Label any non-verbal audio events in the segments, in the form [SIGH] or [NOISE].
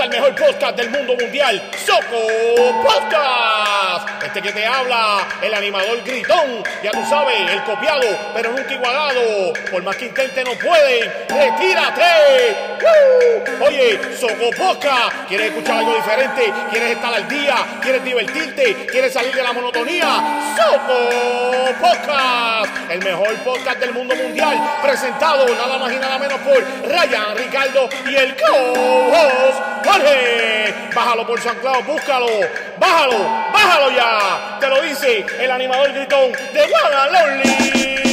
al mejor podcast del mundo mundial, Soco Podcast. Este que te habla, el animador gritón, ya tú sabes, el copiado, pero nunca igualado. Por más que intente no pueden, retírate. Oye, Soco Podcast, ¿quieres escuchar algo diferente? ¿Quieres estar al día? ¿Quieres divertirte? ¿Quieres salir de la monotonía? Soco Podcast, el mejor podcast del mundo mundial, presentado nada más y nada menos por Ryan, Ricardo y el co-host Jorge. Bájalo por San Claudio, búscalo, bájalo, bájalo ya. Te lo dice el animador gritón de One Lonely.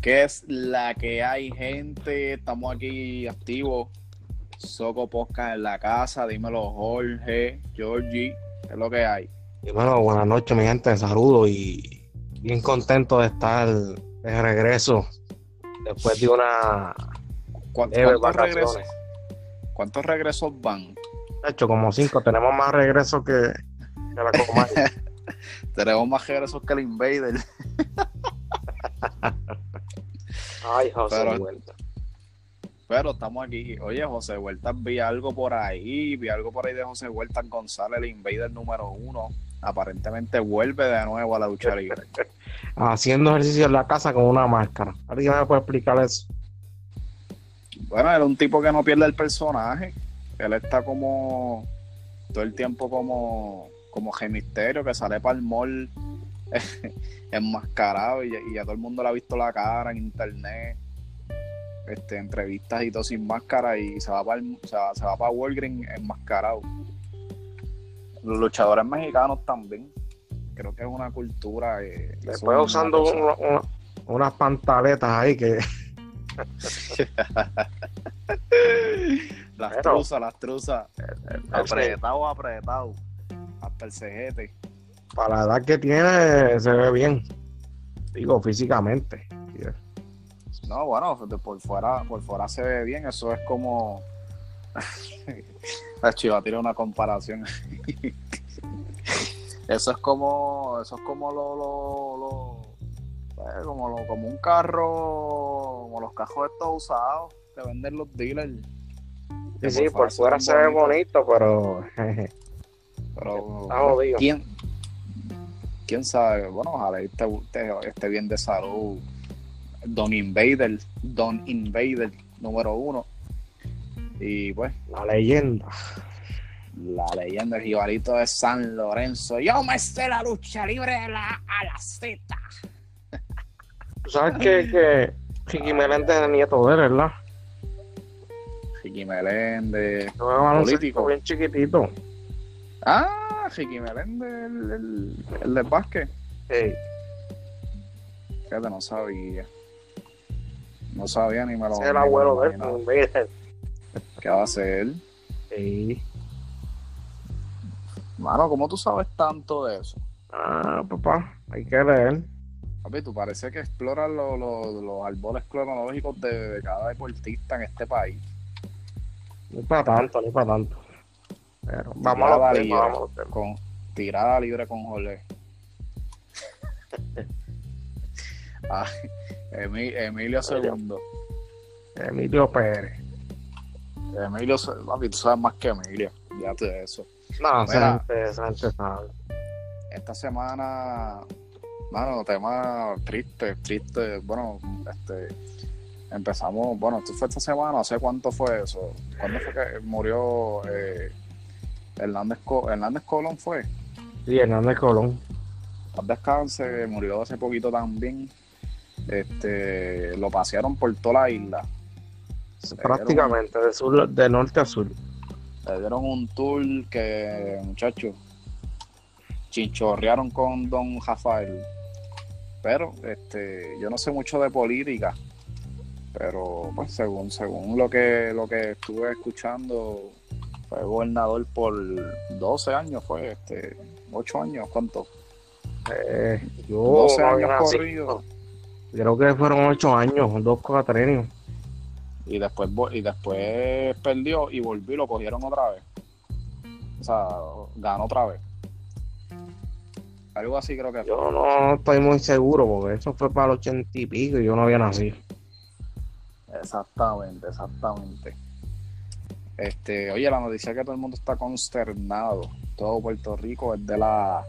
¿Qué es la que hay, gente? Estamos aquí activos. Soco Podcast en la casa. Dímelo, Jorge, Georgie. ¿Qué es lo que hay? Dímelo, buenas noches, mi gente. Saludos y bien contento de estar de regreso después de una. ¿Cuán- ¿Cuántos, regresos, ¿Cuántos regresos van? De hecho, como cinco. Tenemos más regresos que, que la. [LAUGHS] Tenemos más regresos que el Invader. [LAUGHS] Ay, José, Pero- vuelta. Pero estamos aquí. Oye, José Huerta, vi algo por ahí. Vi algo por ahí de José Huerta González, el Invader número uno. Aparentemente vuelve de nuevo a la lucha libre. [LAUGHS] Haciendo ejercicio en la casa con una máscara. ¿Alguien me puede explicar eso? Bueno, era un tipo que no pierde el personaje. Él está como todo el tiempo como, como G Misterio, que sale para el mall [LAUGHS] enmascarado y, y a todo el mundo le ha visto la cara en internet, este, entrevistas y todo sin máscara y se va para se va, se va para Walgreens enmascarado. Los luchadores mexicanos también. Creo que es una cultura. eh, Después una usando cosa- una- una- unas pantaletas ahí que [LAUGHS] Las Pero- truzas, las truzas. Apretado, apretado. Hasta el cejete. Para la edad que tiene se ve bien. Digo, físicamente. No, bueno, por fuera, por fuera se ve bien. Eso es como. [LAUGHS] Chiva tiene una comparación. [LAUGHS] eso es como. Eso es como lo. lo, lo- eh, como, lo- como un carro. Como los cajos estos usados que venden los dealers. Sí, sí, por fuera se ve bonito, pero [LAUGHS] Pero. está jodido. ¿Quién, quién sabe? Bueno, ojalá esté, bien de salud. Don Invader, Don Invader número uno. Y pues, La leyenda. la leyenda del jibarito de San Lorenzo. Yo me sé la lucha libre de la, a la Z. Sabes que, que Ricky Meléndez es el nieto de él, ¿verdad? Ricky Meléndez. Político. bien chiquitito. Ah, Ricky Meléndez, el, el, el del básquet. Sí. Fíjate, no sabía. No sabía ni me lo es el abuelo de él. ¿Qué va a hacer? Sí. Mano, ¿cómo tú sabes tanto de eso? Ah, papá, hay que leer. Papi, tú parece que exploras lo- lo- los árboles cronológicos de, de cada deportista en este país. Ni para tanto, ni para tanto. Pero vamos a los libre, vamos a con tirada libre con Jorge. [LAUGHS] Ah, Emi- Emilio Segundo. Emilio Pérez. Emilio, papi, tú sabes más que Emilio. Fíjate de eso. No, Mira. sabe. Esta semana, mano, tema triste, triste. Bueno, este, empezamos, bueno, esto fue esta semana, no sé cuánto fue eso. ¿Cuándo fue que murió eh, Hernández, Co- Hernández Colón? Fue. Sí, Hernández Colón. Paz descanse, murió hace poquito también. Este, lo pasearon por toda la isla. Prácticamente, de, sur, de norte a sur. Le dieron un tour que, muchachos, chinchorrearon con don Rafael. Pero, este, yo no sé mucho de política. Pero, pues, según, según lo que, lo que estuve escuchando, fue gobernador por 12 años, fue, este, 8 años, ¿cuánto? Eh, yo 12 no años corridos. Creo que fueron ocho años, dos cuatrenios. y después y después perdió y volvió y lo cogieron otra vez. O sea, ganó otra vez. Algo así creo que fue. Yo no estoy muy seguro porque eso fue para el ochenta y pico y yo no había nacido. Exactamente, exactamente. Este, oye, la noticia que todo el mundo está consternado, todo Puerto Rico, es de la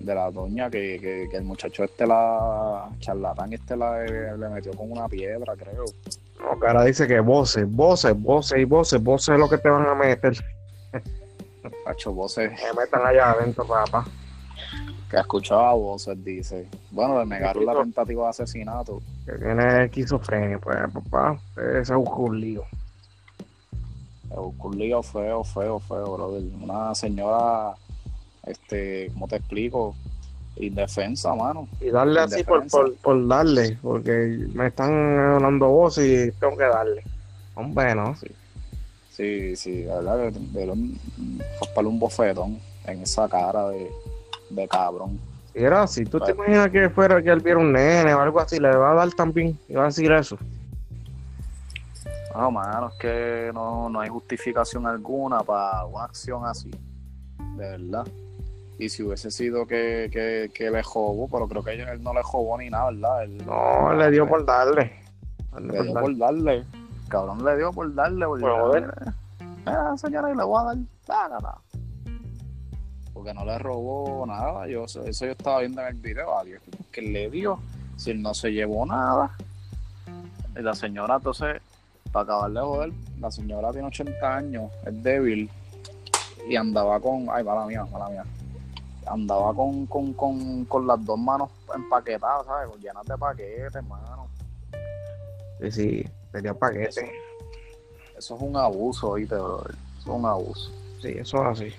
de la doña que, que, que el muchacho este la charlatán este la le metió con una piedra, creo. No, ahora dice que voces, voces, voces y voces, voces es lo que te van a meter. [LAUGHS] Cacho voces Que metan allá adentro, papá. que escuchaba voces, dice. Bueno, le negaron la tentativa de asesinato. Que tiene esquizofrenia, pues, papá. Ese es un lío. Un lío feo, feo, feo, brother. Una señora, este, ¿cómo te explico? Indefensa, mano. Y darle así por, por, por darle, porque me están dando voces y tengo que darle. Hombre, ¿no? Sí, sí, la verdad que para un bofetón en esa cara de, de cabrón. Si era así, ¿tú te imaginas que fuera que él viera un nene o algo así? Le va a dar también, y va a decir eso. No, mano, es que no, no hay justificación alguna para una acción así. De verdad. Y si hubiese sido que, que, que le jobó, pero creo que él no le jobó ni nada, ¿verdad? Él- No, le dio por darle. Le dio por darle. Cabrón le dio por darle. Por Por joder. Mira, señora, y le voy a dar. Ah, no. Porque no le robó nada. Yo, eso yo estaba viendo en el video. Adiós. Que le dio. Si él no se llevó nada. Y la señora, entonces, para acabar de joder, la señora tiene 80 años, es débil. Y andaba con. Ay, mala mía, mala mía. Andaba con, con, con, con las dos manos empaquetadas, ¿sabes? Llenas de paquetes, mano. Sí, sí, tenía paquete. Eso es un abuso, oíste, brother. Eso es un abuso. Sí, eso es así.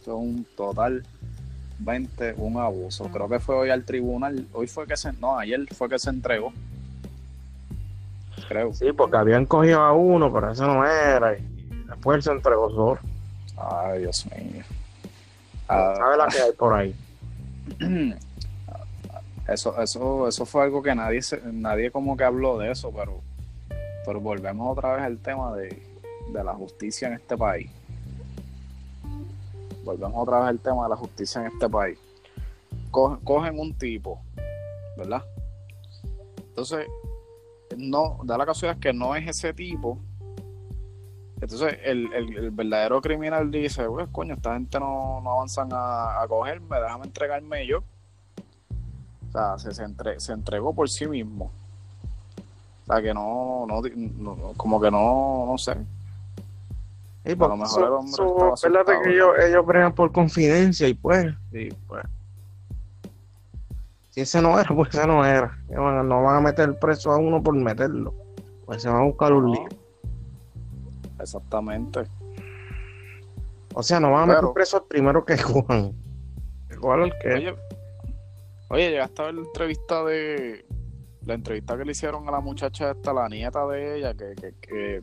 Eso es un totalmente un abuso. Creo que fue hoy al tribunal. Hoy fue que se. No, ayer fue que se entregó. Creo. Sí, porque habían cogido a uno, pero ese no era. Y después se entregó solo. Ay, Dios mío. Ah, ¿Sabe la que hay por ahí? [CLEARS THROAT] eso, eso, eso fue algo que nadie se- nadie como que habló de eso, pero, pero volvemos otra vez al tema de, de la justicia en este país. Volvemos otra vez al tema de la justicia en este país. Co- cogen un tipo, ¿verdad? Entonces, no, da la casualidad que no es ese tipo. Entonces, el, el- el verdadero criminal dice, pues, coño, esta gente no, no avanzan a, a cogerme, déjame entregarme yo. O sea, se, se, entre- se entregó por sí mismo. O sea, que no, no, no- como que no, no sé. Sí, lo mejor el hombre estaba que ellos, ellos bregan por confidencia y pues, sí, pues. Si ese no era, [LAUGHS] pues ese no era. No van a meter preso a uno por meterlo. Pues se van a buscar un No. lío. Exactamente. O sea, no van a meter preso al primero que [LAUGHS] Juan. ¿Cuál el que? Oye, oye, llegaste a ver la entrevista de. La entrevista que le hicieron a la muchacha esta, la nieta de ella, que, que, que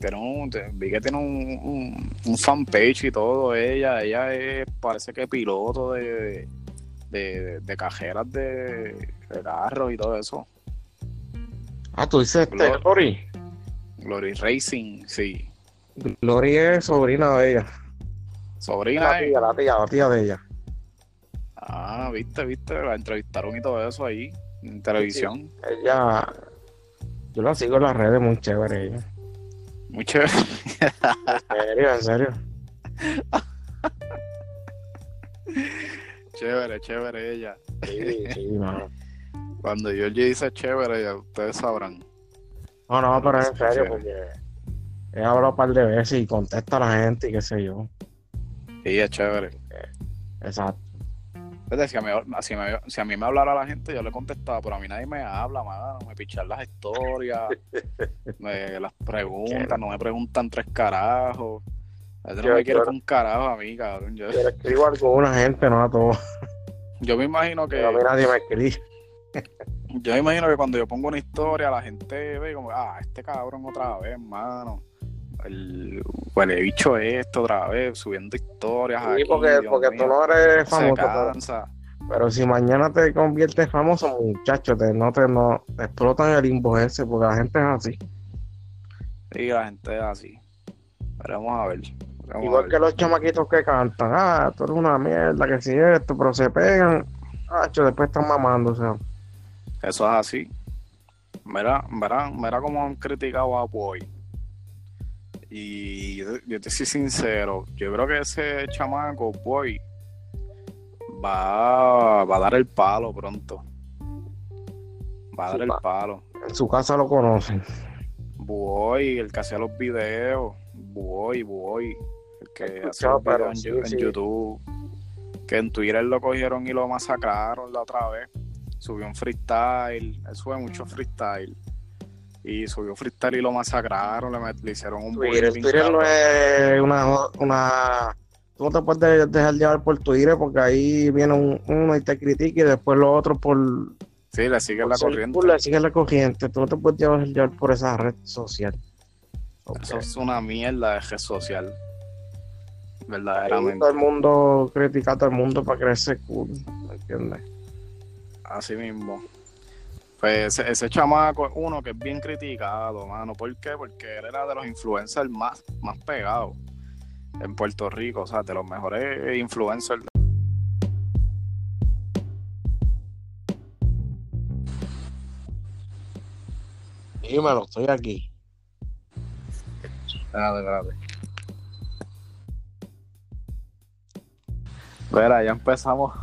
tiene un, vi que tiene un, un, un fanpage y todo. Ella, ella es, parece que piloto de, de, de cajeras de, de carros y todo eso. Ah, tú dices Glory. Glory. Glory Racing, sí. Glory es sobrina de ella. Sobrina, La eh. tía, la tía, la tía de ella. Ah, viste, viste, la entrevistaron y todo eso ahí en televisión. Ella, yo la sigo en las redes, muy chévere ella. Muy chévere. En serio, en serio. [LAUGHS] chévere, chévere ella. Sí, sí, [LAUGHS] mano. Cuando Georgie dice chévere, ya ustedes sabrán. No, no, pero en Sí, serio, porque he hablado un par de veces y contesta a la gente y qué sé yo. Sí, es chévere. Exacto. Fíjate, Si a, mí, si, me- si a mí me hablara la gente, yo le contestaba, pero a mí nadie me habla, mano. Me pichan las historias, [LAUGHS] me las preguntan, no me preguntan tres carajos. Gente Yo- no me quiere yo- con carajo a mí, cabrón. Yo, Yo le escribo a alguna gente, no a todos. yo me imagino que Pero a mí nadie me escribe. [LAUGHS] yo me imagino que cuando yo pongo una historia, la gente ve como, ah, este cabrón otra vez, mano. El huele bicho esto otra vez, subiendo historias. Sí, aquí, porque, Dios porque mío. tú no eres famoso. Pero, pero si mañana te conviertes famoso, muchacho, te, no te, no, te explotan el inbox ese, porque la gente es así. Y la gente es así. Veremos a ver. Igual que los chamaquitos que cantan, ah, tú eres una mierda, que si esto, pero se pegan, ah, después están mamando, o sea. Eso es así. Mira, mira, mira cómo han criticado a Boy. Y yo, yo te soy sincero, yo creo que ese chamaco, Boy, va, va a dar el palo pronto. Va a dar el palo. En su casa lo conocen. Boy, el que hacía los videos. Boy, Boy. Que escuchado, pero en, sí, Yu- en sí. YouTube. Que en Twitter lo cogieron y lo masacraron la otra vez. Subió un freestyle. Él sube mucho freestyle. Y subió freestyle y lo masacraron. Le, hicieron un Twitter, Twitter no es una, una... Tú no te puedes dejar llevar por Twitter porque ahí viene un- uno y te critica y después los otros por, Sí, le sigue la corriente. cool, le siguen la corriente. Tú no te puedes dejar llevar por esa red social. Eso es una mierda de red social. Ahí Verdaderamente. Todo el mundo critica a todo el mundo para creerse cool. ¿me ¿Entiendes? Así mismo. Pues ese, ese chamaco es uno que es bien criticado, mano. ¿Por qué? Porque él era de los influencers más, más pegados en Puerto Rico, o sea, de los mejores influencers. Dímelo, estoy aquí. Espérate, espérate. Verá, ya empezamos.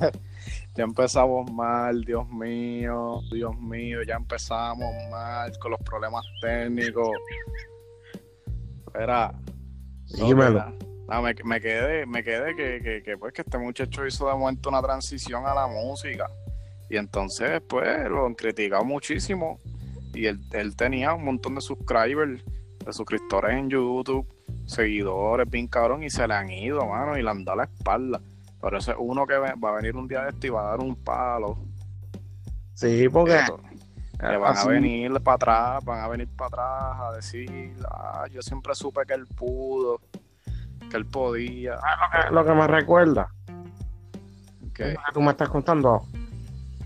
[LAUGHS] ya empezamos mal, Dios mío, Dios mío, ya empezamos mal con los problemas técnicos. Verá. Dímelo. No, me, me quedé, me quedé que, que, que, pues que este muchacho hizo de momento una transición a la música. Y entonces, pues, lo han criticado muchísimo. Y él, él tenía un montón de subscribers, de suscriptores en YouTube, seguidores, bien cabrón, y se le han ido, mano, y le han dado la espalda. Pero ese es uno que va a venir un día de esto y va a dar un palo. Sí, porque. Le van así- a venir para atrás, van a venir para atrás a decir, ah, yo siempre supe que él pudo, que él podía. lo que me recuerda, Que lo que tú me estás contando,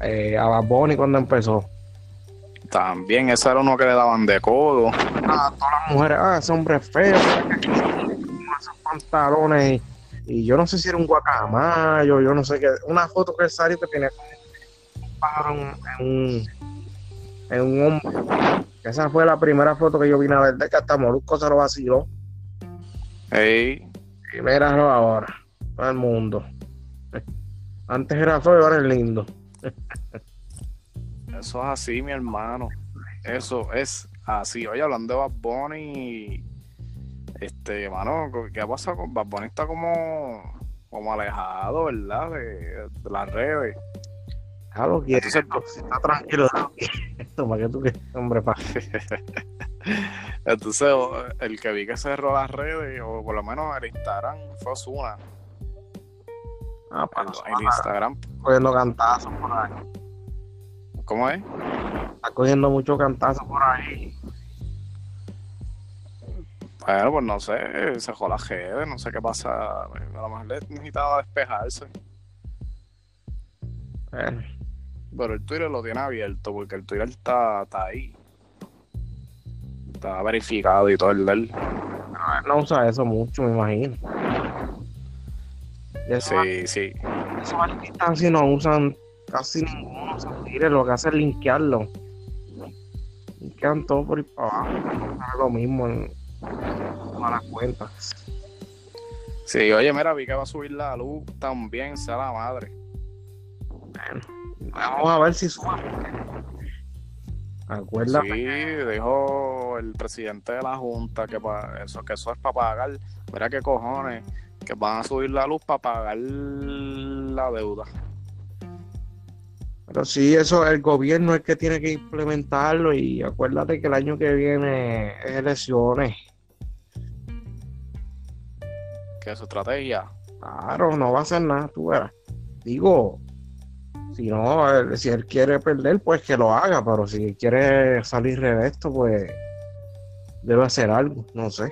eh, a Bad Bunny cuando empezó. también ese era uno que le daban de codo. a todas las mujeres, ah, ese hombre es feo, esos pantalones. Y, yo no sé si era un guacamayo, yo no sé qué. Una foto que salió que tenía un pájaro en, en un, en un hombro. Esa fue la primera foto que yo vine a ver de que hasta Molusco se lo vaciló. Ey, Y míralo ahora, todo el mundo. Antes era feo y ahora es lindo. eso es así, mi hermano. Eso es así. Oye, hablando de Bad Bunny, este, mano, ¿qué pasa con Bad Bunny? Está como, como alejado, ¿verdad? De, de las redes. Ya lo quiero. Entonces, Si está tranquilo, para [LAUGHS] que tú que hombre, pa. [LAUGHS] Entonces, el que vi que cerró las redes, o por lo menos el Instagram, fue Osuna. Ah, El, para el Instagram, cogiendo cantazos por ahí. ¿cómo es? Está cogiendo mucho cantazo por ahí. Bueno, pues no sé, cerró las redes, no sé qué pasa. A lo mejor le necesitaba despejarse. Bueno, Pero el Twitter lo tiene abierto porque el Twitter está, está ahí. Está verificado y todo el del. no usa eso mucho, me imagino. Eso, Sí, sí. esos artistas así no usan casi ninguno. se tire, lo que hace es linkearlo. Linkean todo por ahí para abajo. Es lo mismo en todas las cuentas. Sí, oye, mira, vi que va a subir la luz también, sea la madre. Bueno, vamos a ver si sube. Acuérdate. Sí, dijo el presidente de la Junta que pa- eso, que eso es para pagar. Mira qué cojones, que van a subir la luz para pagar la deuda. Pero sí, eso el gobierno es el que tiene que implementarlo y acuérdate que el año que viene es elecciones. Que es su estrategia. Claro, no va a hacer nada, tú verás. Digo, si no, él- si él quiere perder, pues que lo haga, pero si quiere salir de esto, pues debe hacer algo, no sé.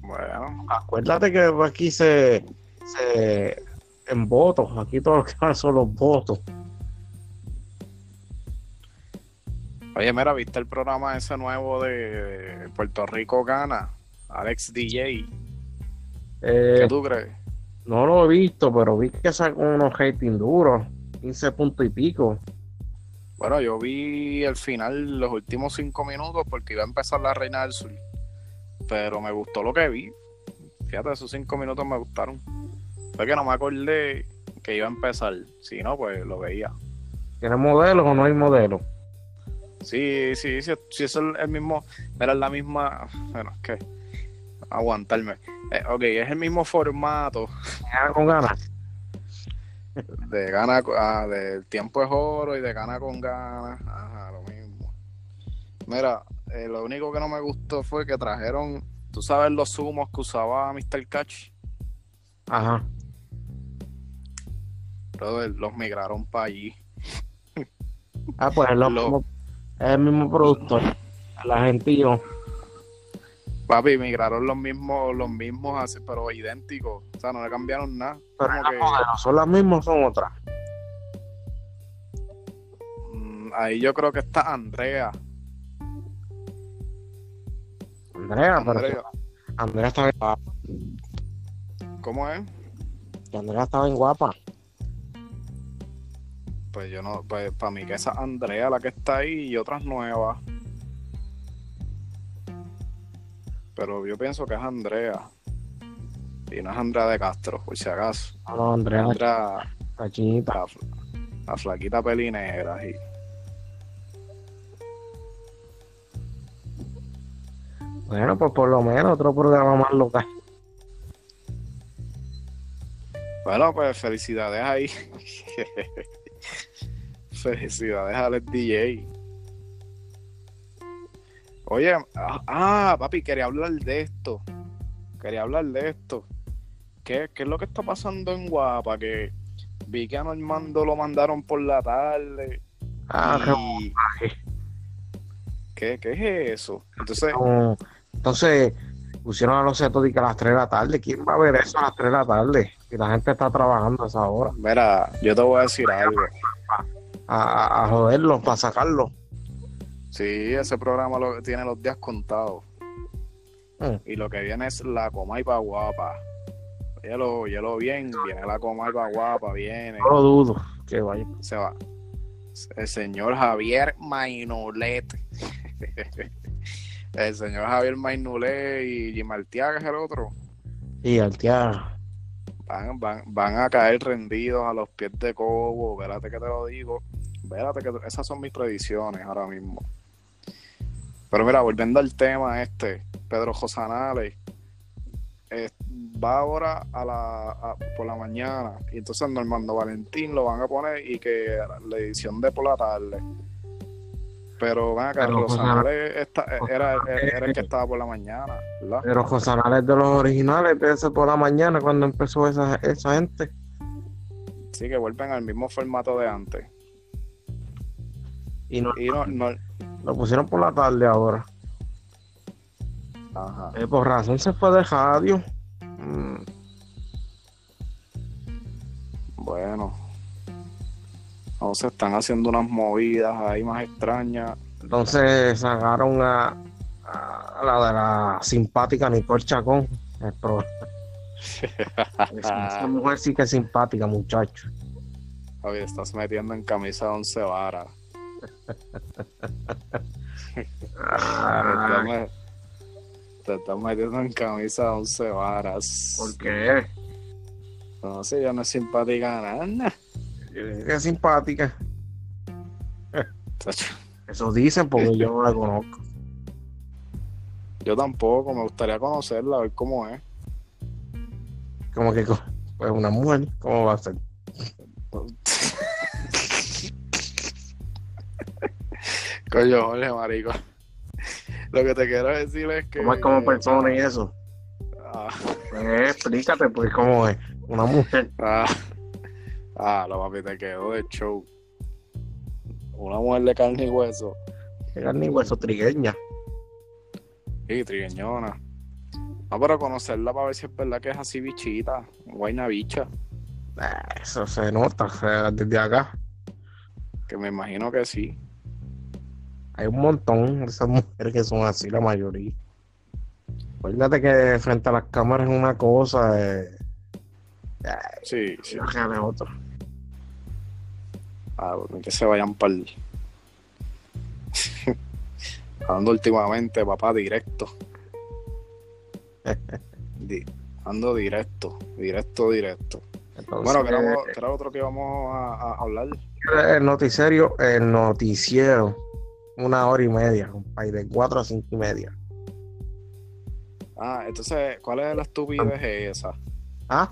Bueno, Acuérdate que aquí se, se en votos, aquí todo lo que van son los votos. Oye, mira, ¿viste el programa ese nuevo de Puerto Rico Gana? Alex DJ. Eh, ¿Qué tú crees? no lo he visto, pero vi que sacó unos rating duros, 15 puntos y pico. Bueno, yo vi el final, los últimos cinco minutos, porque iba a empezar la Reina del Sur. Pero me gustó lo que vi. Fíjate, esos cinco minutos me gustaron. Fue que no me acordé que iba a empezar. Si no, pues lo veía. ¿Tiene modelo o no hay modelo? Sí, sí, sí, sí, es el, el mismo. Era la misma. Bueno, es que. Aguantarme. Eh, ok, es el mismo formato Gana con ganas. de gana. Ah, del tiempo es oro y de gana con ganas. Ajá, lo mismo. Mira, eh, lo único que no me gustó fue que trajeron. Tú sabes los zumos que usaba Mr. Catch. Ajá. Brother, los migraron para allí. Ah, pues es, lo Lo- mismo- es el mismo productor. La gente y yo. Papi, migraron los mismos, los mismos, pero idénticos. O sea, no le cambiaron nada. Pero Como las que- modelos son las mismas o son otras. Mm, ahí yo creo que está Andrea. Andrea, pero Andrea. Andrea está bien guapa. ¿Cómo es? que Andrea está bien guapa. Pues yo no, pues para mí que esa es Andrea la que está ahí y otras nuevas. Pero yo pienso que es Andrea. Y no es Andrea de Castro, por si acaso. No, no, Andrea la, Andrea, la chinita. la, la flaquita pelinegra. Y, Bueno, pues por lo menos otro programa más local. bueno, pues felicidades ahí. [LAUGHS] felicidades a Alex DJ. Oye, ah, ah, papi, quería hablar de esto. Quería hablar de esto. ¿Qué, qué es lo que está pasando en Guapa? Que vi que a Normando lo mandaron por la tarde. Ah, y... ¿Qué, ¿Qué es eso? Entonces, no. Entonces, pusieron a los setos a las 3 de la tarde. ¿Quién va a ver eso a las 3 de la tarde? Y la gente está trabajando a esa hora. mira, yo te voy a decir algo. A, a, a joderlos, para sacarlos. Sí, ese programa lo, tiene los días contados. Mm. Y lo que viene es la coma y pa' guapa. Óyelo, óyelo bien, viene la coma y pa' guapa, viene. No lo dudo. Que vaya. Se va. El señor Javier Mainulet. [LAUGHS] el señor Javier Mainulet y Jim Arteaga es el otro. Y tía. Van, van, van a caer rendidos a los pies de Cobo. Vérate que te lo digo. Vérate que esas son mis predicciones ahora mismo. Pero mira, volviendo al tema este, Pedro Josanales eh, va ahora a la, a- por la mañana y entonces Normando Valentín lo van a poner y que la edición de por la tarde. Pero van acá, Josanales está- era, era el que estaba por la mañana, ¿verdad? Pero Josanales de los originales, de ese por la mañana, cuando empezó esa, esa gente. Sí, que vuelven al mismo formato de antes. Y no, Y no, no, lo pusieron por la tarde ahora. ajá. Eh, por razón se fue de radio. Mm, Bueno, no se están haciendo unas movidas ahí más extrañas. Entonces sacaron a, a la de la simpática Nicole Chacón. El pro- [LAUGHS] Esa mujer sí que es simpática, muchacho. Oye, estás metiendo en camisa de once varas. Te Ah, Te estás metiendo en camisa de once varas. ¿Por qué? No sé, ya no es simpática nada. Es simpática. Eso dicen porque yo no la conozco. Yo tampoco, me gustaría conocerla, a ver cómo es. Como que pues una mujer, ¿cómo va a ser? Coño, Jorge, marico. Lo que te quiero decir es que. ¿Cómo es como persona y eso? Ah, Pues explícate, pues cómo es. Una mujer. ah, ah, lo papi, te quedó de show. Una mujer de carne y hueso. Que carne y hueso trigueña. Y trigueñona. No, pero conocerla para ver si es verdad que es así bichita. Guayna bicha. Ah, Eso se nota o sea, desde acá. Que me imagino que sí. Hay un montón de esas mujeres que son así, la mayoría. Acuérdate que frente a las cámaras es una cosa, eh, Sí, sí. la real es otra. Ah, bueno, que se vayan para el. [LAUGHS] Ando últimamente, papá, directo. [LAUGHS] Di- Ando directo, directo, directo. Entonces, Bueno, que era, que era otro que íbamos a, a hablar. el noticiero, el noticiero, una hora y media, compadre, de cuatro a cinco y media. Ah, entonces, ¿cuál es la estupidez esa? Ah,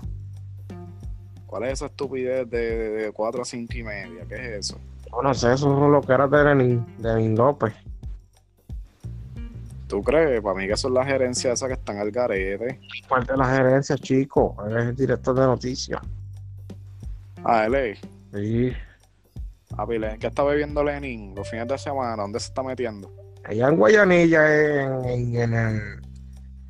¿Cuál es esa estupidez de, de, de 4 a 5 y media? ¿Qué es eso? yo no sé, eso es lo que era de Lenin, de López. ¿Tú crees? Para mí que son las gerencias esas que están al garete. Parte de la gerencia, chico, él es el director de noticias. Ah, él. Sí, Pile, ¿qué está bebiendo Lenin los fines de semana? ¿Dónde se está metiendo? allá en Guayanilla, en, en, en el,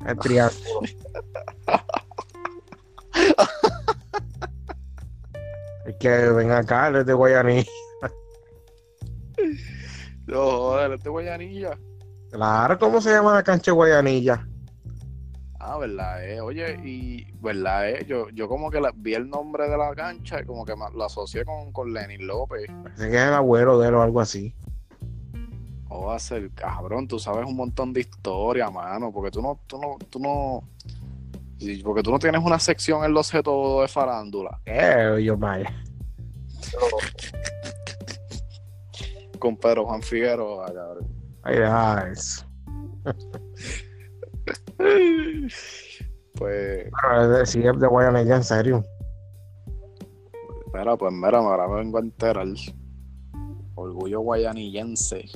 el triángulo. [LAUGHS] es que ven acá, él es de Guayanilla. No, joder, este Guayanilla. Claro, ¿cómo se llama la cancha de Guayanilla? Ah, verdad, eh. Oye, y verdad, eh. Yo, yo como que la- vi el nombre de la cancha y como que me- lo asocié con, con Lenin López. Parece que es el abuelo de él o algo así. O va a ser cabrón, tú sabes un montón de historia, mano, porque tú no, tú no, tú no, porque tú no tienes una sección en los todo de farándula. Eh, yo vaya. Con Pedro Juan Figueroa, cabrón. Ay. Pues, Pero es de, de Guayanilla, en serio. mira, pues mira, ahora me vengo a enterar. Orgullo guayanillense.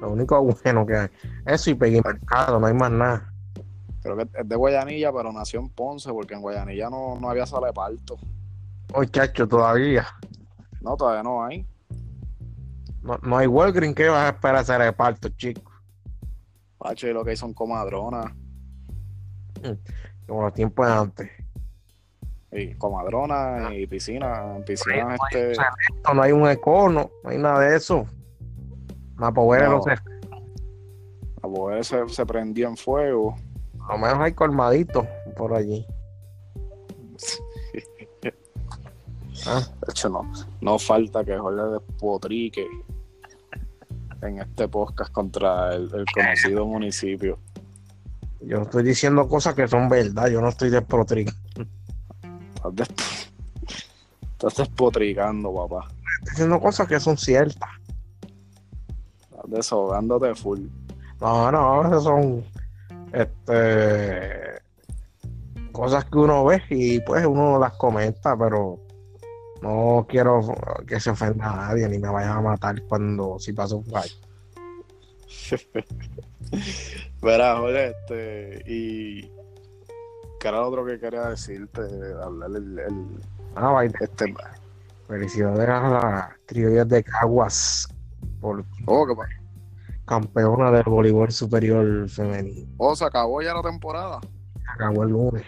Lo único bueno que hay. Eso y Peggy Mercado, no hay más nada. Creo que es de Guayanilla, pero nació en Ponce, porque en Guayanilla no, no había sale parto. Muchacho, todavía. No, todavía no hay. No, no hay Walgreen que vas a esperar hacer el parto, chico. Pacho, y lo que hay son comadronas. Como los tiempos de antes. Y comadronas y piscinas. Piscinas, este. No, no hay un econo, no hay nada de eso. Poder No. no sé. La mujer se, se prendió en fuego. A lo menos hay colmaditos por allí. [LAUGHS] Ah, De hecho, no, no falta que Jorge despotrique en este podcast contra el, el conocido municipio. Yo estoy diciendo cosas que son verdad, yo no estoy desprotricando. Estás, des- estás despotricando, papá. Estoy diciendo cosas que son ciertas. Estás desahogándote full. No, no, esas son este cosas que uno ve y pues uno las comenta, pero no quiero que se ofenda a nadie ni me vayan a matar cuando si pasa un fallo. [LAUGHS] Verá, Jorge, este, y que era lo otro que quería decirte, hablar el, el- Ah, vaya, este, felicidades a las criollas de Caguas por oh, pa- campeona del voleibol superior femenino. oh, se acabó ya la temporada. Acabó el lunes.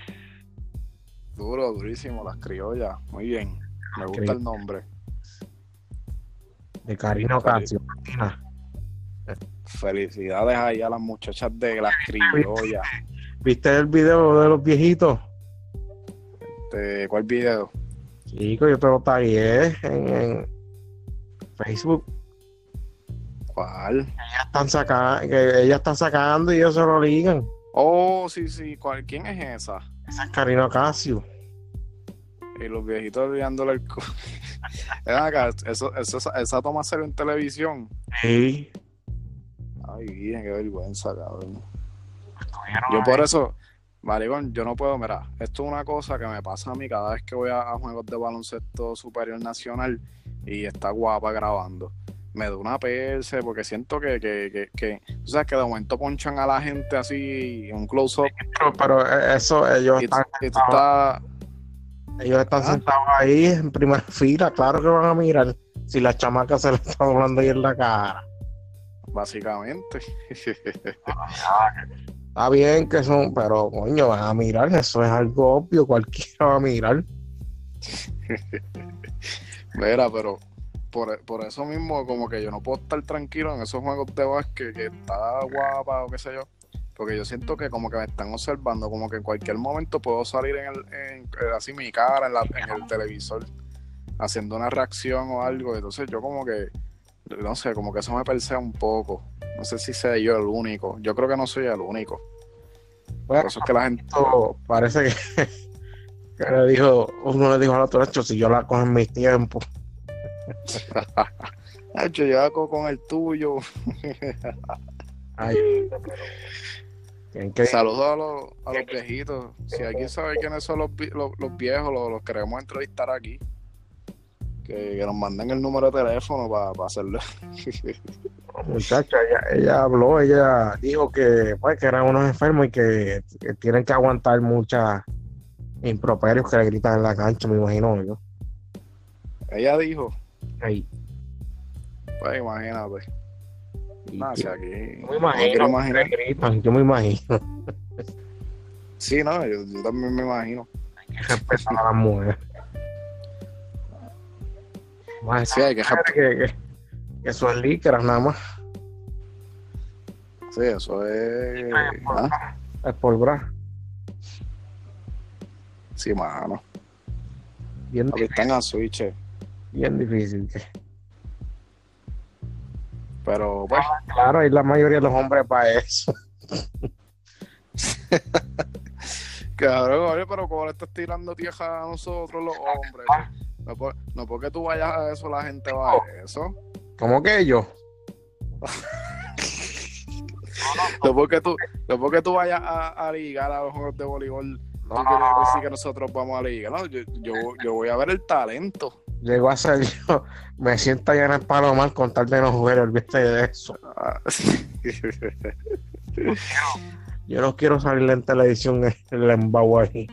Duro, durísimo, las criollas, muy bien, me gusta el nombre. De Karina Ocasio. Martina. Felicidades ahí a las muchachas de las criollas. ¿Viste el video de los viejitos? Este, ¿Cuál video? Chico, yo te lo tagué en, en Facebook. ¿Cuál? Ellas están sacando, que ellas están sacando y ellos se lo ligan. Oh, sí, sí, ¿cuál? ¿quién es esa? Esa es Karina Ocasio. Y los viejitos olvidándole el cu- [LAUGHS] eso, eso, esa toma serio en televisión. Sí. Ay, bien, qué vergüenza, cabrón. Yo por eso, maricón, yo no puedo, mira, esto es una cosa que me pasa a mí cada vez que voy a, a juegos de baloncesto superior nacional y está guapa grabando. Me da una perse porque siento que, que, que, que, tú sabes que de momento ponchan a la gente así, un close-up, Pero, pero eso, ellos y, están, y tú estás, ellos están Ah. sentados ahí en primera fila. Claro que van a mirar si la chamaca se le está doblando ahí en la cara. Básicamente. [LAUGHS] Está bien que son, pero coño, van a mirar. Eso es algo obvio. Cualquiera va a mirar. [LAUGHS] Mira, pero por, por eso mismo, como que yo no puedo estar tranquilo en esos juegos de básquet que está guapa o qué sé yo. Porque yo siento que como que me están observando, como que en cualquier momento puedo salir en el, en, eh, así mi cara en, la, en el televisor haciendo una reacción o algo. Entonces yo como que, no sé, como que eso me persea un poco. No sé si soy yo el único. Yo creo que no soy el único. Bueno, Por eso es que la gente... parece que, [LAUGHS] que le dijo, uno le dijo al otro, hecho, si yo la cojo en mis tiempos. [LAUGHS] Yo hago con el tuyo. Ay, [LAUGHS] Saludos a los, a los viejitos. Si alguien sabe quiénes son los, los, los viejos, los, los queremos entrevistar aquí. Que, que nos manden el número de teléfono para hacerlo. [LAUGHS] muchacha, ella, ella habló, ella dijo que, pues, que eran unos enfermos y que, que tienen que aguantar muchas improperios que le gritan en la cancha, me imagino yo. Ella dijo, Ay, pues imagínate. Nah, si aquí, yo me imagino, que gritan, yo me imagino Sí, no, yo, yo también me imagino. que respetan a las mujeres. Más Sí, hay que que, que, eso es licras nada más, Sí, eso es. ah, es por bra. Sí, mano. Bien, Aquí están a switch. bien difícil. Pero, pues, Claro, y la mayoría de los hombres para eso. [LAUGHS] cabrón, pero como le estás tirando tierra a nosotros los hombres. No, por- no porque tú vayas a eso, la gente va a eso. ¿Cómo que yo? [LAUGHS] No porque tú, no porque tú vayas a, a ligar a los juegos de voleibol, No, no quiere decir que nosotros vamos a ligar. No, yo, yo, yo voy a ver el talento. Llegó a ser yo, me siento allá en el palomar con tal de no jugar, olvídate de eso. Ah, Yo no quiero salir en televisión en el embau ahí.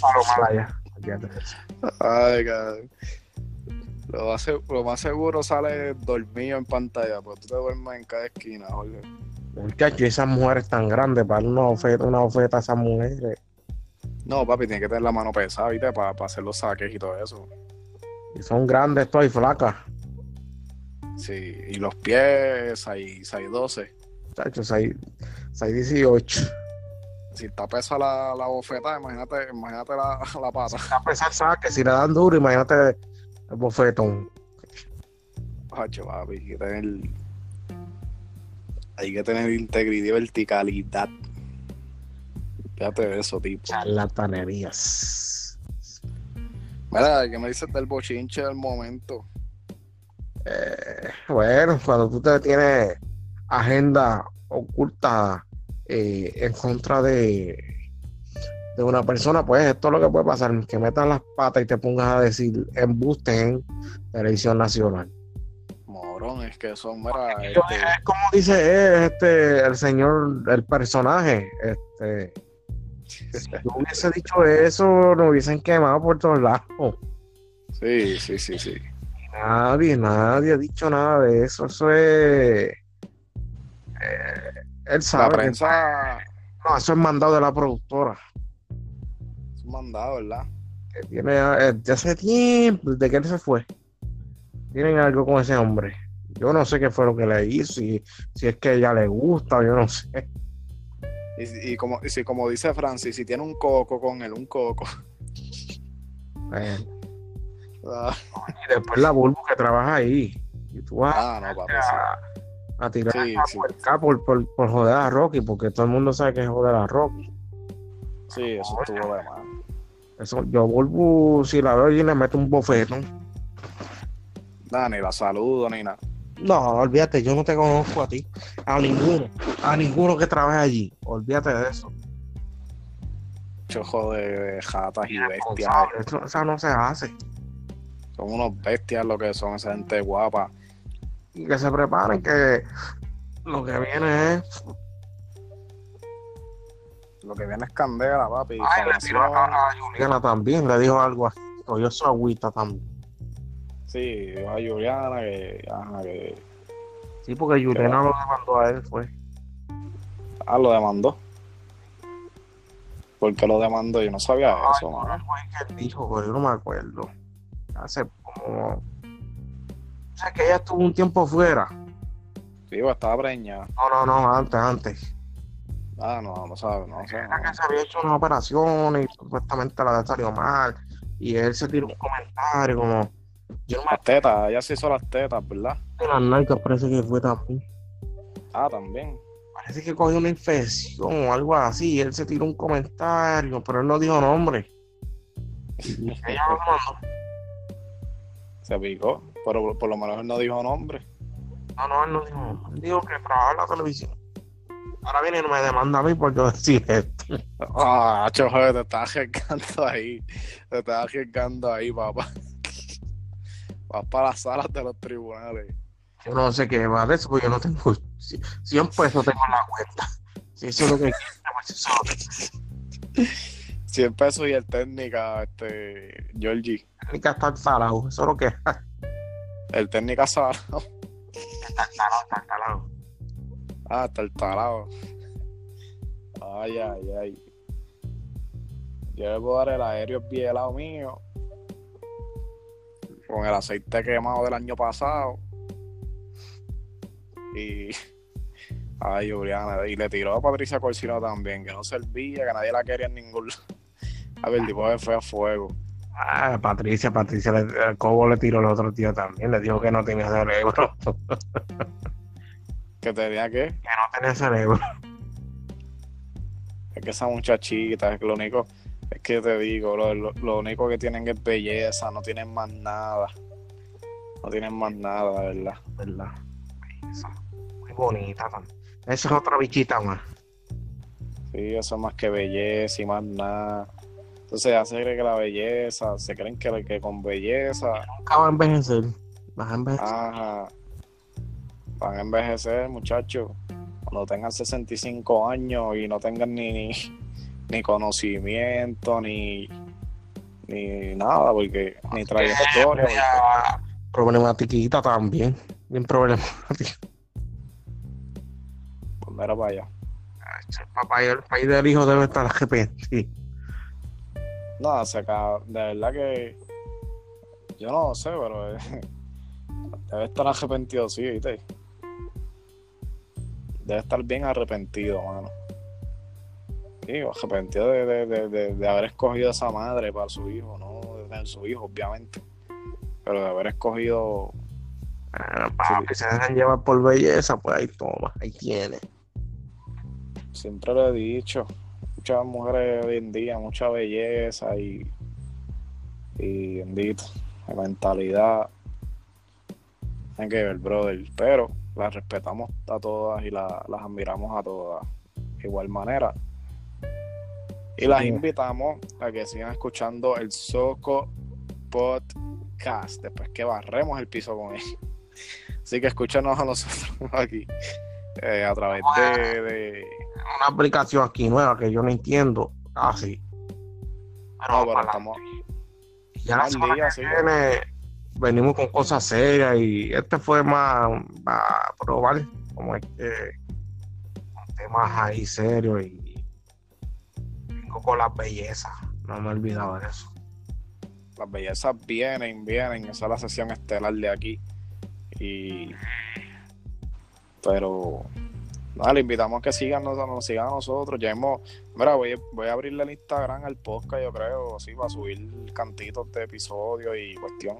Palomar allá. Ay, cabrón. Lo más, lo más seguro sale dormido en pantalla, porque tú te duermes en cada esquina, Jorge. Muchachos, y esas mujeres tan grandes, para una oferta, una oferta a esas mujeres. No, papi, tienes que tener la mano pesada, ¿viste? Para hacer los saques y todo eso. Y son grandes, todas y flacas. Sí, y los pies, 6, 12. Muchachos, 6, 18. Si está pesa la, la bofeta, imagínate, imagínate la, [LAUGHS] la pata. A pesar saque, si le dan duro, imagínate el bofetón. Hacho, papi, hay que tener. Hay que tener integridad y verticalidad. Fíjate de eso, tipo. Charlatanerías. Mira, ¿qué me dices del bochinche del momento? Eh, bueno, cuando tú te tienes agenda oculta eh, en contra de, de una persona, pues esto es lo que puede pasar, que metas las patas y te pongas a decir embuste en televisión nacional. Morón, es que son, este, es como dice él, este, el señor, el personaje, este, si yo hubiese dicho eso, nos hubiesen quemado por todos lados. sí, sí, sí, sí. Nadie, nadie ha dicho nada de eso. Eso es. eh, él La sabe. que- no, eso es mandado de la productora. es mandado, ¿verdad? Que tiene eh, desde hace tiempo, desde que él se fue. Tienen algo con ese hombre. Yo no sé qué fue lo que le hizo, si, si es que ella le gusta, yo no sé. Y, y como, y si, como dice Francis, si tiene un coco con él, un coco. Ah, y después la Bulbo que trabaja ahí. Y tú ah, no, papi, sí. A, tirar Sí, a sí. puerca por, por, por joder a Rocky, porque todo el mundo sabe que es joder a Rocky. Sí, eso estuvo de más. Eso, yo Bulbo, si la veo y le meto un bofetón. Nada, ni la saludo, ni nada. No, olvídate, yo no te conozco a ti, a ninguno, a ninguno que trabaje allí. Olvídate de eso. Chojo de jatas y bestias. Eso, eso no se hace. Son unos bestias lo que son, esa gente guapa. Y que se preparen que lo que viene es. Lo que viene es candela, papi. Ay, le tiró a, Información. a Juliana también, le dijo algo así. Cogió su agüita también. Sí, a Juliana que, ajá, que Sí, porque Juliana lo demandó a él, fue. ah, lo demandó. ¿Por qué lo demandó? Yo no sabía eso, mano. algo ahí que él dijo, pero yo no me acuerdo. Hace como O sea, que ella estuvo un tiempo fuera. Sí, pues estaba preñada. No, no, no, antes, antes. Ah, no, no sabe, no sé. Era que se había hecho una operación y supuestamente la salió mal. Y él se tiró un comentario como. Yo no me Las tetas, ella se hizo las tetas, ¿verdad? de las nalgas, parece que fue también. Ah, también. Parece que cogió una infección o algo así. Y él se tiró un comentario, pero él no dijo nombre. [LAUGHS] Y ella lo mandó. Se picó, pero por lo menos él no dijo nombre. No, no, él no dijo nombre. Él dijo que trabajaba en la televisión. Ahora viene y no me demanda a mí por yo decir esto. Ah, choje, te estás arriesgando ahí. Te estás arriesgando ahí, papá. Vas para las salas de los tribunales. Yo no sé qué va de eso, porque yo no tengo 100 pesos tengo en la cuenta. Si eso es lo que quiere, pues eso es lo que 100 pesos y el técnica, este, Georgie. Que estar salado. Eso es lo que El técnica sala. [LAUGHS] Estar salado, estar salado. Ah, hasta el talado. Ay, ay, ay. Yo le puedo dar el aéreo bien helado mío. Con el aceite quemado del año pasado. Y. [LAUGHS] Ay, Juliana. Y le tiró a Patricia Corsino también, que no servía, que nadie la quería en ningún lado. A ver, el tipo fue a fuego. Ah, Patricia, Patricia, el cobo le tiró el otro tío también. Le dijo que no tenía cerebro. [LAUGHS] Que tenía que. que no tenía cerebro. Es que esa muchachita, es que lo único. Es que te digo, lo, lo- lo único que tienen es belleza, no tienen más nada. No tienen más nada, de verdad. ¿Verdad? Muy bonita también. Esa es otra bichita más. Sí, eso es más que belleza y más nada. Entonces ya se cree que la belleza, se creen que, que con belleza, Nunca va a envejecer. Vas a envejecer. ajá, van a envejecer, muchachos. Cuando tengan 65 años y no tengan ni, ni, ni conocimiento, ni, ni nada, porque ni trayectoria. porque- Problematiquita también. Bien problemática. pues mira para allá. El papá y el país del hijo debe estar arrepentido. No, se acaba, de verdad que yo no sé, pero eh, [LAUGHS] debe estar arrepentido, sí, ¿viste? Debe estar bien arrepentido, mano. Sí, arrepentido de, de, de, de- haber escogido a esa madre para su hijo, no de tener su hijo, obviamente. Pero de haber escogido, Ah, papi, se dejan llevar por belleza, pues ahí toma, ahí tiene. siempre lo he dicho, muchas mujeres hoy en día, mucha belleza y, y bendito, de mentalidad. Hay que ver, brother. Pero las respetamos a todas y la- las admiramos a todas de igual manera. Y las Sí. invitamos a que sigan escuchando el Soco Podcast después que barremos el piso con ellos. Así que escúchanos a nosotros [LAUGHS] aquí eh, a través de- de Una aplicación aquí nueva que yo no entiendo casi. Pero No, pero estamos ya la semana día, que sí. viene venimos con cosas serias y este fue más para probar como es que temas ahí serios y vengo con las bellezas. No me he olvidado de eso. las bellezas vienen, vienen. Esa es la sesión estelar de aquí. Y. Pero. Nada, le invitamos a que sigan, nos, nos sigan a nosotros. Ya hemos. Mira, voy, voy a abrirle el Instagram al podcast, yo creo, sí, para subir cantitos de episodios y cuestión.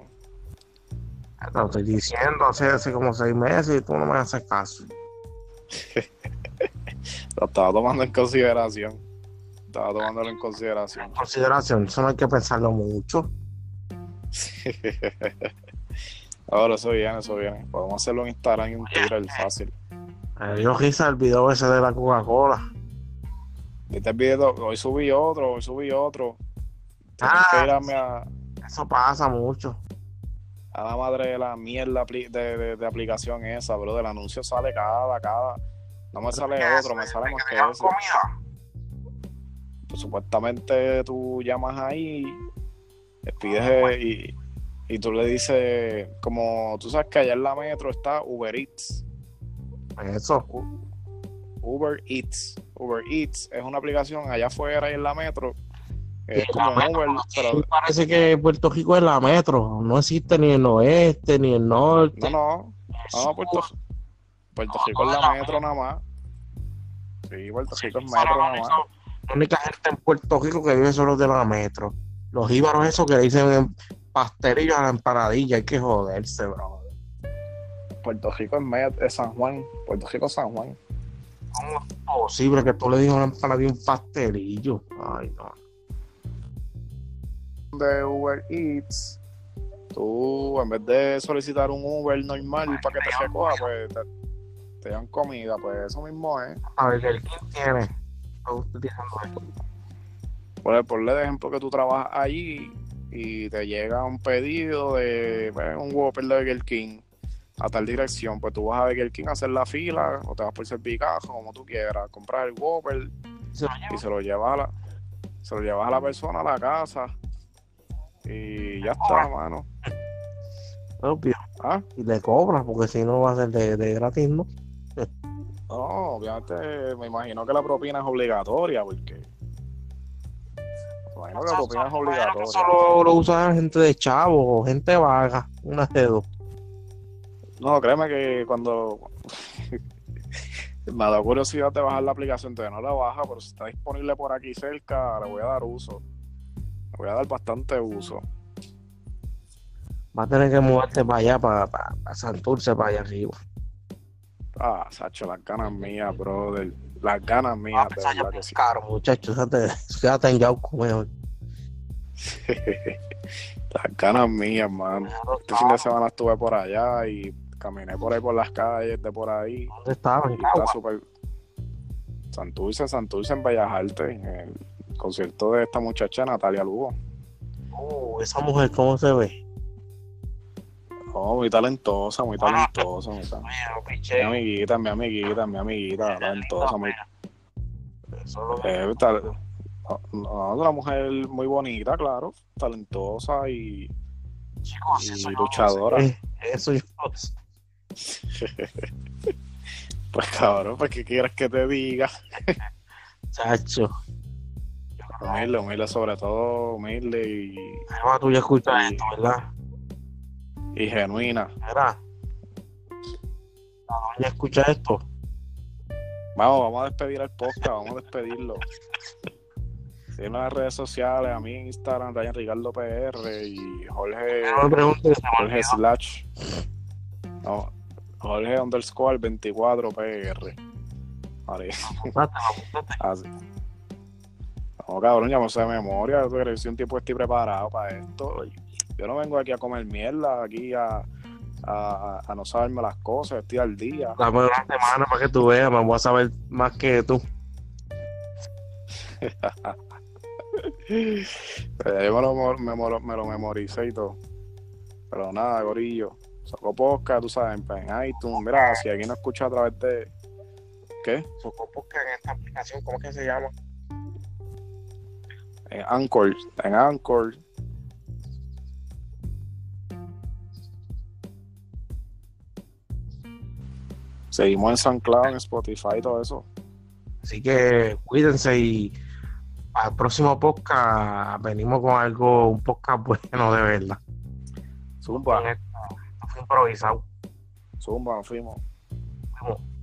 Te lo estoy diciendo hace, hace como seis meses y tú no me haces caso. [LAUGHS] Lo estaba tomando en consideración. Estaba tomándolo en consideración. En consideración, eso no hay que pensarlo mucho. [LAUGHS] Ahora eso viene, eso viene. Podemos hacerlo en Instagram y un Twitter fácil. Eh, yo risa el video ese de la Coca-Cola. ¿Viste el video? Hoy subí otro, hoy subí otro. Ah. que a, Eso pasa mucho. a la madre de la mierda de, de- de aplicación esa, bro. Del anuncio sale cada, cada. No me sale otro, me sale más que ¿Te dan ese. comida? Pues, supuestamente tú llamas ahí, pides y, y tú le dices, como tú sabes que allá en la metro está Uber Eats. Eso. Uber Eats. Uber Eats es una aplicación allá afuera y en la metro Es como Uber, pero parece que Puerto Rico es la metro, no existe ni el oeste ni el norte. no, no, no, Puerto, Puerto Rico es la metro nada más. Sí, Puerto Rico es metro nada más. La única gente en Puerto Rico que vive solo de la metro. Los íbaros esos que dicen en pastelillos a la empanadilla, hay que joderse, bro. Puerto Rico es, met- es San Juan. Puerto Rico San Juan. ¿Cómo es posible que tú le digas a una empanadilla un pastelillo? Ay, no. De Uber Eats, tú en vez de solicitar un Uber normal para que te recoja, pues te, te dan comida, pues eso mismo es. A ver, ¿el quién tiene? Por ponle de ejemplo que tú trabajas allí y te llega un pedido de pues, un Whopper de Burger King a tal dirección, pues tú vas a Burger King a hacer la fila o te vas por Servicajo, como tú quieras, compras el Whopper Se y se lo llevas a la, se lo llevas a la persona a la casa y ya está, mano. Obvio. ¿Ah? Y le cobras, porque si no va a ser de, de gratis, ¿no? [LAUGHS] No, obviamente me imagino que la propina es obligatoria, porque me imagino que la propina es obligatoria. Eso lo, lo usa gente de chavo o gente vaga, una de dos. No, créeme que cuando [LAUGHS] me da curiosidad de bajar la aplicación, todavía no la baja, pero si está disponible por aquí cerca, le voy a dar uso. Le voy a dar bastante uso. Va a tener que mudarte para allá, para, para, para Santurce, para allá arriba. Ah, Sacho, las ganas mías, brother. Las ganas mías, de Empezar ya verdad por que sí. caro, muchachos. Quédate, quédate en Yauco mejor. [LAUGHS] las ganas mías, man. Este fin de semana estuve por allá y caminé por ahí por las calles de por ahí. ¿Dónde estaban? Y está súper. Santurce, Santurce en Bellas Artes, en el concierto de esta muchacha Natalia Lugo. Uh, esa mujer, ¿cómo se ve? Oh, muy talentosa, muy talentosa. Muy Mi amiguita, mi amiguita, mi amiguita, talentosa, muy. Eh, tal- no, una mujer muy bonita, claro, talentosa y, Chicos, y eso luchadora. no sé. Eso yo no sé. [LAUGHS] Pues cabrón, pues ¿qué quieres que te diga? [LAUGHS] Chacho. Humilde, humilde sobre todo, humilde y, Además, tú ya escuchas esto, ¿verdad? y genuina. La doña escucha esto. Vamos, vamos a despedir el podcast, vamos a despedirlo. [LAUGHS] En las redes sociales, a mí en Instagram, Ryan Ricardo PR y Jorge, No me Jorge. Slash. No, Jorge underscore 24 PR. Vale, [LAUGHS] así. No, cabrón, ya me sé de memoria. Yo creo que un que estoy preparado para esto. Yo no vengo aquí a comer mierda, aquí a, a, a no saberme las cosas, estoy al día. Dame una semana para que tú veas, me voy a saber más que tú. [LAUGHS] Pero yo me lo, me, lo- me lo memoricé y todo. Pero nada, gorillo. Sacó podcast, tú sabes, en iTunes. Mira, si alguien no escucha a través de. ¿Qué? Socó porque en esta aplicación, ¿cómo que se llama? En Anchor. En Anchor. Seguimos en SoundCloud, en Spotify y todo eso. Así que cuídense y al próximo podcast venimos con algo, un podcast [LAUGHS] bueno de verdad. Zumba, improvisado. zumba, fuimos. Fuimos.